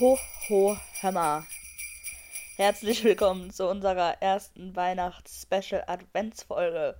Ho, ho, Hammer. Herzlich willkommen zu unserer ersten Weihnachts-Special-Adventsfolge.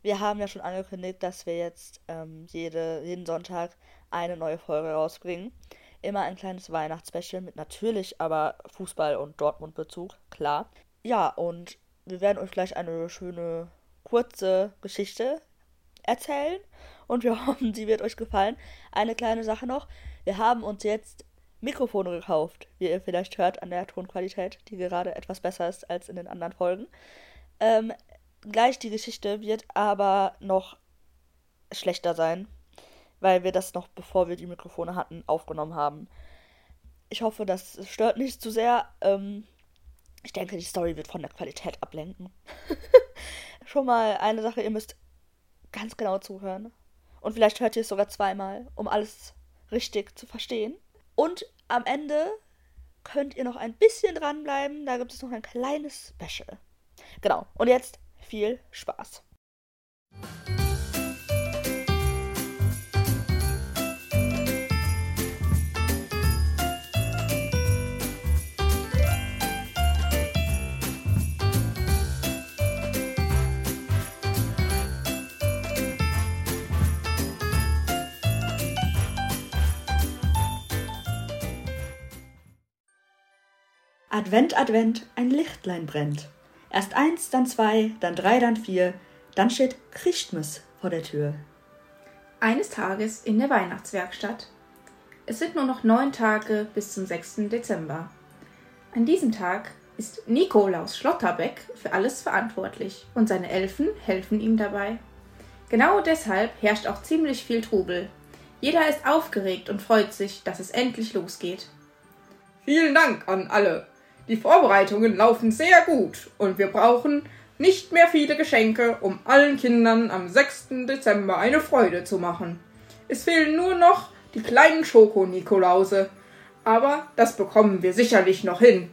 Wir haben ja schon angekündigt, dass wir jetzt ähm, jede, jeden Sonntag eine neue Folge rausbringen. Immer ein kleines Weihnachtsspecial mit natürlich aber Fußball- und Dortmund-Bezug, klar. Ja, und wir werden euch gleich eine schöne, kurze Geschichte erzählen und wir hoffen, sie wird euch gefallen. Eine kleine Sache noch. Wir haben uns jetzt Mikrofone gekauft, wie ihr vielleicht hört an der Tonqualität, die gerade etwas besser ist als in den anderen Folgen. Ähm, gleich die Geschichte wird aber noch schlechter sein, weil wir das noch, bevor wir die Mikrofone hatten, aufgenommen haben. Ich hoffe, das stört nicht zu sehr. Ähm, ich denke, die Story wird von der Qualität ablenken. Schon mal eine Sache, ihr müsst ganz genau zuhören. Und vielleicht hört ihr es sogar zweimal, um alles richtig zu verstehen. Und am Ende könnt ihr noch ein bisschen dranbleiben. Da gibt es noch ein kleines Special. Genau. Und jetzt viel Spaß. Advent, Advent, ein Lichtlein brennt. Erst eins, dann zwei, dann drei, dann vier, dann steht Christmas vor der Tür. Eines Tages in der Weihnachtswerkstatt. Es sind nur noch neun Tage bis zum 6. Dezember. An diesem Tag ist Nikolaus Schlotterbeck für alles verantwortlich und seine Elfen helfen ihm dabei. Genau deshalb herrscht auch ziemlich viel Trubel. Jeder ist aufgeregt und freut sich, dass es endlich losgeht. Vielen Dank an alle, die Vorbereitungen laufen sehr gut und wir brauchen nicht mehr viele Geschenke, um allen Kindern am 6. Dezember eine Freude zu machen. Es fehlen nur noch die kleinen Schoko-Nikolause. Aber das bekommen wir sicherlich noch hin.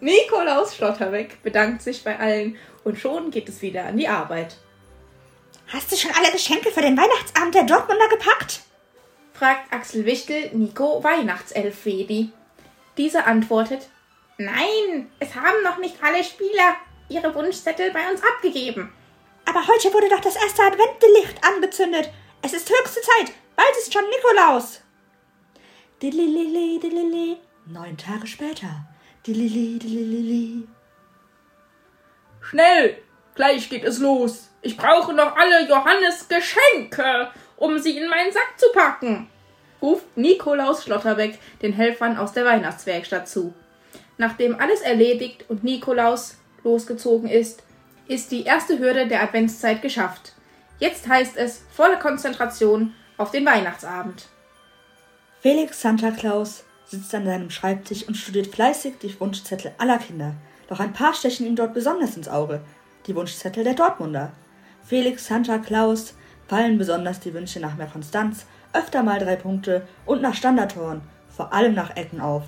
Nikolaus Schlotterbeck bedankt sich bei allen und schon geht es wieder an die Arbeit. Hast du schon alle Geschenke für den Weihnachtsabend der Dortmunder gepackt? fragt Axel Wichtel Nico Weihnachtself-Fedi. Diese antwortet, Nein, es haben noch nicht alle Spieler ihre Wunschzettel bei uns abgegeben. Aber heute wurde doch das erste Adventlicht angezündet. Es ist höchste Zeit. Bald ist schon Nikolaus. Dililili, dilili. Neun Tage später. Dilili, dilili. Schnell! Gleich geht es los. Ich brauche noch alle Johannes Geschenke, um sie in meinen Sack zu packen, ruft Nikolaus Schlotterbeck den Helfern aus der Weihnachtswerkstatt zu. Nachdem alles erledigt und Nikolaus losgezogen ist, ist die erste Hürde der Adventszeit geschafft. Jetzt heißt es volle Konzentration auf den Weihnachtsabend. Felix Santa Claus sitzt an seinem Schreibtisch und studiert fleißig die Wunschzettel aller Kinder. Doch ein paar stechen ihm dort besonders ins Auge. Die Wunschzettel der Dortmunder. Felix Santa Claus fallen besonders die Wünsche nach mehr Konstanz, öfter mal drei Punkte und nach Standardtoren, vor allem nach Ecken auf.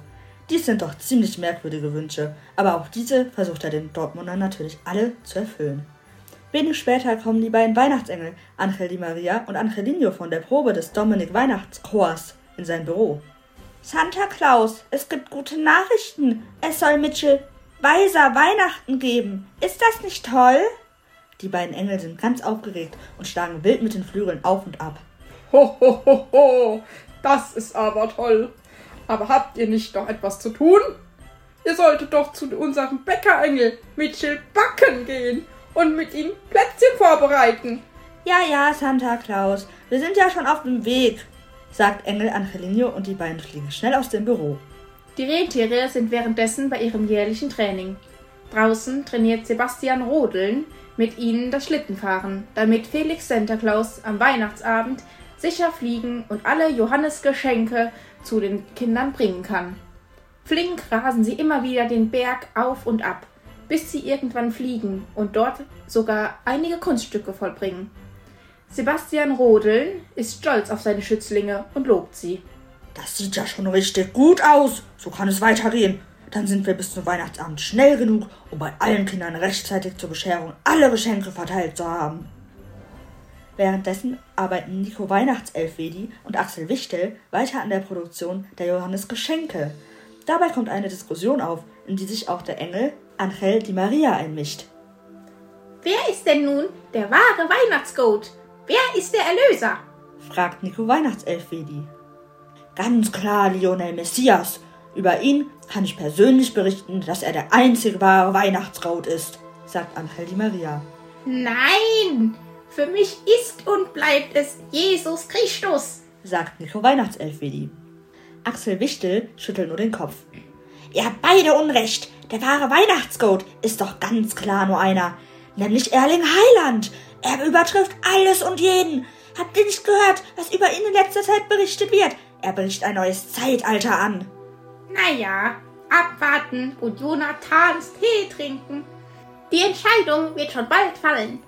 Dies sind doch ziemlich merkwürdige Wünsche, aber auch diese versucht er den Dortmundern natürlich alle zu erfüllen. Wenig später kommen die beiden Weihnachtsengel, Angel Di Maria und Angelino von der Probe des Dominik Weihnachtschors in sein Büro. Santa Claus, es gibt gute Nachrichten. Es soll Mitchell weiser Weihnachten geben. Ist das nicht toll? Die beiden Engel sind ganz aufgeregt und schlagen wild mit den Flügeln auf und ab. Ho, ho, ho, ho, das ist aber toll. Aber habt ihr nicht noch etwas zu tun? Ihr solltet doch zu unserem Bäckerengel Mitchell Backen gehen und mit ihm Plätzchen vorbereiten. Ja, ja, Santa Claus, wir sind ja schon auf dem Weg, sagt Engel Angelino und die beiden fliegen schnell aus dem Büro. Die Rentiere sind währenddessen bei ihrem jährlichen Training. Draußen trainiert Sebastian Rodeln mit ihnen das Schlittenfahren, damit Felix Santa Claus am Weihnachtsabend sicher fliegen und alle Johannesgeschenke zu den Kindern bringen kann. Flink rasen sie immer wieder den Berg auf und ab, bis sie irgendwann fliegen und dort sogar einige Kunststücke vollbringen. Sebastian Rodeln ist stolz auf seine Schützlinge und lobt sie. Das sieht ja schon richtig gut aus. So kann es weitergehen. Dann sind wir bis zum Weihnachtsabend schnell genug, um bei allen Kindern rechtzeitig zur Bescherung alle Geschenke verteilt zu haben. Währenddessen arbeiten Nico Weihnachtselfwedi und Axel Wichtel weiter an der Produktion der Johannes Geschenke. Dabei kommt eine Diskussion auf, in die sich auch der Engel Angel Di Maria einmischt. Wer ist denn nun der wahre Weihnachtsgoat? Wer ist der Erlöser? fragt Nico Weihnachtselfwedi. Ganz klar Lionel Messias. Über ihn kann ich persönlich berichten, dass er der einzige wahre Weihnachtsgoat ist, sagt Angel Di Maria. Nein, für mich ist und bleibt es Jesus Christus, sagt Nico Weihnachtselfwedi. Axel Wichtel schüttelt nur den Kopf. Ihr habt beide Unrecht. Der wahre Weihnachtsgoat ist doch ganz klar nur einer, nämlich Erling Heiland. Er übertrifft alles und jeden. Habt ihr nicht gehört, was über ihn in letzter Zeit berichtet wird? Er bricht ein neues Zeitalter an. Naja, abwarten und Jonathans Tee trinken. Die Entscheidung wird schon bald fallen.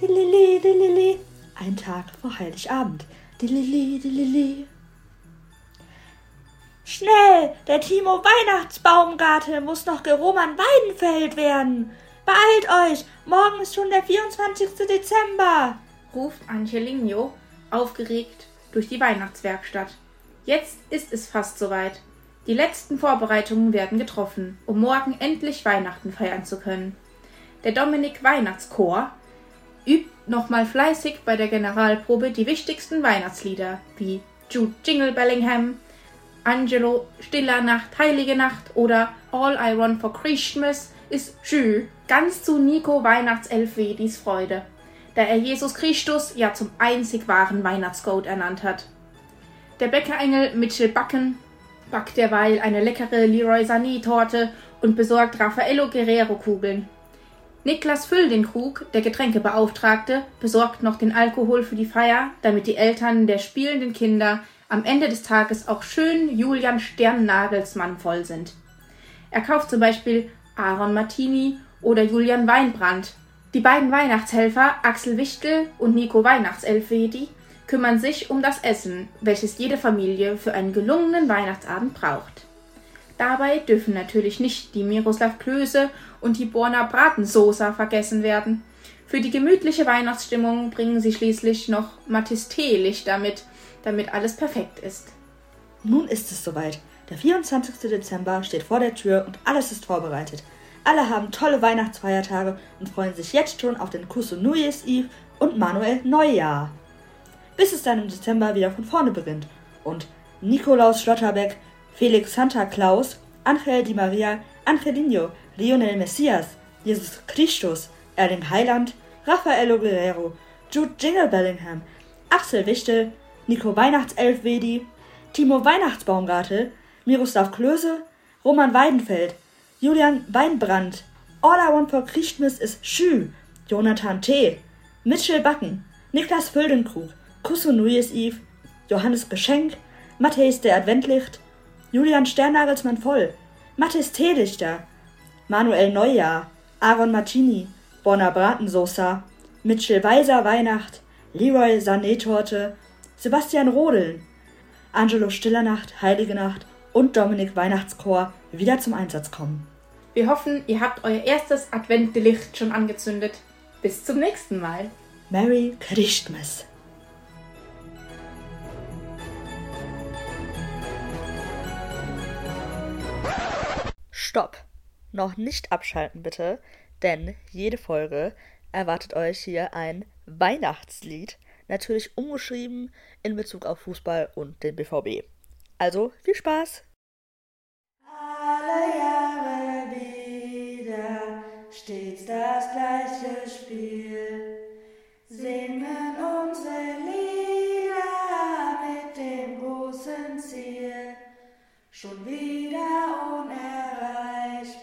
Dilili, dilili. Ein Tag vor Heiligabend. Dilili, dilili. Schnell, der Timo Weihnachtsbaumgarte muss noch Geroman Weidenfeld werden. Beeilt euch, morgen ist schon der 24. Dezember, ruft Angelino aufgeregt durch die Weihnachtswerkstatt. Jetzt ist es fast soweit. Die letzten Vorbereitungen werden getroffen, um morgen endlich Weihnachten feiern zu können. Der Dominik Weihnachtschor übt nochmal fleißig bei der Generalprobe die wichtigsten Weihnachtslieder wie Jude Jingle Bellingham, Angelo Stiller Nacht, Heilige Nacht oder All I Want for Christmas ist Jü, ganz zu Nico Weihnachtselfwedis Freude, da er Jesus Christus ja zum einzig wahren Weihnachtsgoat ernannt hat. Der Bäckerengel Mitchell Backen backt derweil eine leckere Leroy Sané-Torte und besorgt Raffaello Guerrero-Kugeln. Niklas Füll den Krug, der Getränkebeauftragte, besorgt noch den Alkohol für die Feier, damit die Eltern der spielenden Kinder am Ende des Tages auch schön Julian Sternnagelsmann voll sind. Er kauft zum Beispiel Aaron Martini oder Julian Weinbrand. Die beiden Weihnachtshelfer Axel Wichtel und Nico Weihnachtselfedi kümmern sich um das Essen, welches jede Familie für einen gelungenen Weihnachtsabend braucht. Dabei dürfen natürlich nicht die Miroslav Klöße und die Borna Bratensoße vergessen werden. Für die gemütliche Weihnachtsstimmung bringen sie schließlich noch Mattis Teelichter mit, damit alles perfekt ist. Nun ist es soweit. Der 24. Dezember steht vor der Tür und alles ist vorbereitet. Alle haben tolle Weihnachtsfeiertage und freuen sich jetzt schon auf den Kusso New Year's Eve und Manuel Neujahr. Bis es dann im Dezember wieder von vorne beginnt und Nikolaus Schlotterbeck, Felix Santa Claus, Angel Di Maria, Angelino, Lionel Messias, Jesus Christus, Erling Heiland, Raffaello Guerrero, Jude Jingle Bellingham, Axel Wichtel, Nico Weihnachtselfwedi, Timo Weihnachtsbaumgarte, Miroslav Klöse, Roman Weidenfeld, Julian Weinbrand, All I Want for Christmas is Schü, Jonathan T., Mitchell Backen, Niklas Füldenkrug, Kusso Nuis Eve, Johannes Geschenk, Matthäus der Adventlicht, Julian Sternnagelsmann voll, Mathis Teelichter, Manuel Neujahr, Aaron Martini, Bonner Bratensoßer, Mitchell Weiser Weihnacht, Leroy Sané-Torte, Sebastian Rodeln, Angelo Stillernacht, Heilige Nacht und Dominik Weihnachtschor wieder zum Einsatz kommen. Wir hoffen, ihr habt euer erstes Adventlicht schon angezündet. Bis zum nächsten Mal. Merry Christmas! Stopp! Noch nicht abschalten bitte, denn jede Folge erwartet euch hier ein Weihnachtslied natürlich umgeschrieben in Bezug auf Fußball und den BVB. Also viel Spaß! Alle Jahre wieder stets das gleiche Spiel. Singen unsere Lieder mit dem großen Ziel. Schon wieder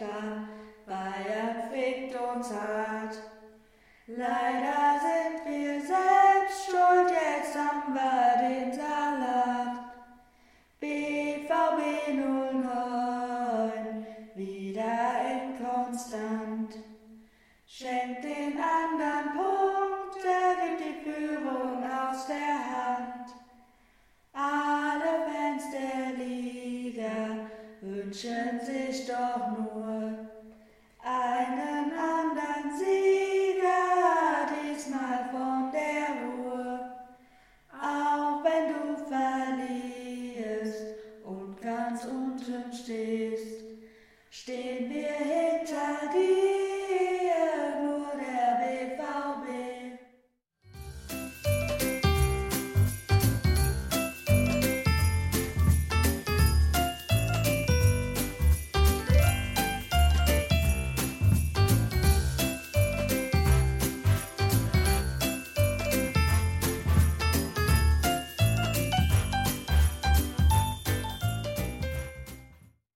unerreichbar, Bayern fickt uns hart. Leider sind wir selbst schuld, jetzt haben wir den Salat. BVB 09, wieder inkonstant. Schenkt den anderen Punkte, gibt die Führung aus der Hand. Alle Fans der Liga wünschen sich doch nur